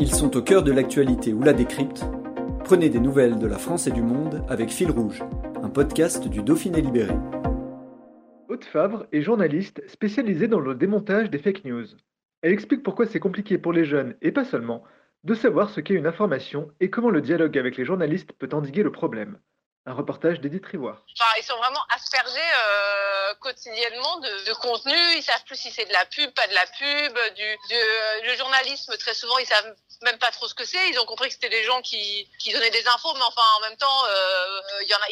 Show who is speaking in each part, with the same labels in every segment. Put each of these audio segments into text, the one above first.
Speaker 1: Ils sont au cœur de l'actualité ou la décrypte. Prenez des nouvelles de la France et du monde avec Fil Rouge, un podcast du Dauphiné Libéré.
Speaker 2: Haute Favre est journaliste spécialisée dans le démontage des fake news. Elle explique pourquoi c'est compliqué pour les jeunes, et pas seulement, de savoir ce qu'est une information et comment le dialogue avec les journalistes peut endiguer le problème. Un reportage d'Edith Rivoire.
Speaker 3: Enfin, ils sont vraiment aspergés euh, quotidiennement de, contenu. Ils savent plus si c'est de la pub, pas de la pub. Du, du, le journalisme, très souvent, ils savent même pas trop ce que c'est. Ils ont compris que c'était des gens qui, donnaient des infos, mais enfin, en même temps, euh,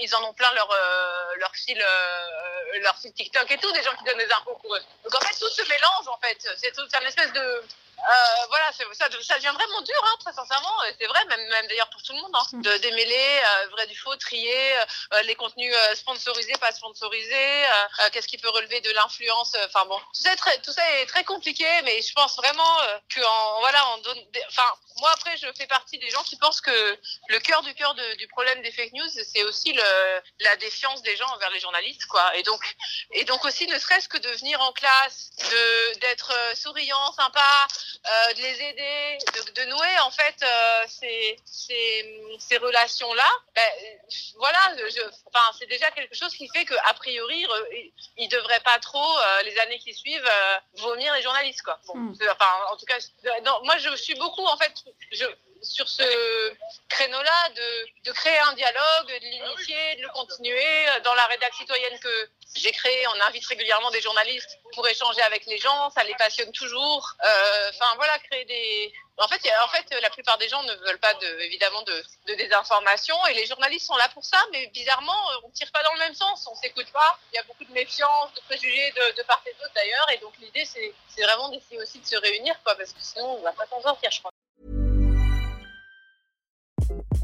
Speaker 3: ils en ont plein leur, euh, leur fil, euh, leur TikTok et tout, des gens qui donnent des infos pour eux. Donc en fait, tout se mélange, en fait. C'est une espèce de euh, voilà, ça, ça devient vraiment dur, hein, très sincèrement. C'est vrai, même, même d'ailleurs pour tout le monde, hein, de démêler euh, vrai du faux, trier euh, les contenus euh, sponsorisés, pas sponsorisés, euh, qu'est-ce qui peut relever de l'influence. Enfin bon, tout ça, est très, tout ça est très compliqué, mais je pense vraiment que en, voilà, on donne. Enfin, moi après, je fais partie des gens qui pensent que le cœur du cœur de, du problème des fake news, c'est aussi le, la défiance des gens envers les journalistes, quoi. Et donc, et donc aussi, ne serait-ce que de venir en classe, de d'être souriant, sympa. Euh, de les aider, de, de nouer en fait euh, ces, ces, ces relations-là, ben, voilà, je, enfin, c'est déjà quelque chose qui fait qu'a priori, ils ne devraient pas trop, euh, les années qui suivent, vomir les journalistes. Quoi. Bon, mm. Enfin, en tout cas, non, moi je suis beaucoup en fait, je, sur ce créneau-là de, créer un dialogue, de l'initier, de le continuer. Dans la rédaction citoyenne que j'ai créée, on invite régulièrement des journalistes pour échanger avec les gens, ça les passionne toujours. Enfin euh, voilà, créer des... En fait, en fait, la plupart des gens ne veulent pas de, évidemment de, désinformation et les journalistes sont là pour ça, mais bizarrement, on tire pas dans le même sens, on s'écoute pas. Il y a beaucoup de méfiance, de préjugés de, part et d'autre d'ailleurs, et donc l'idée c'est vraiment d'essayer aussi de se réunir, quoi, parce que sinon on va pas s'en sortir, je crois.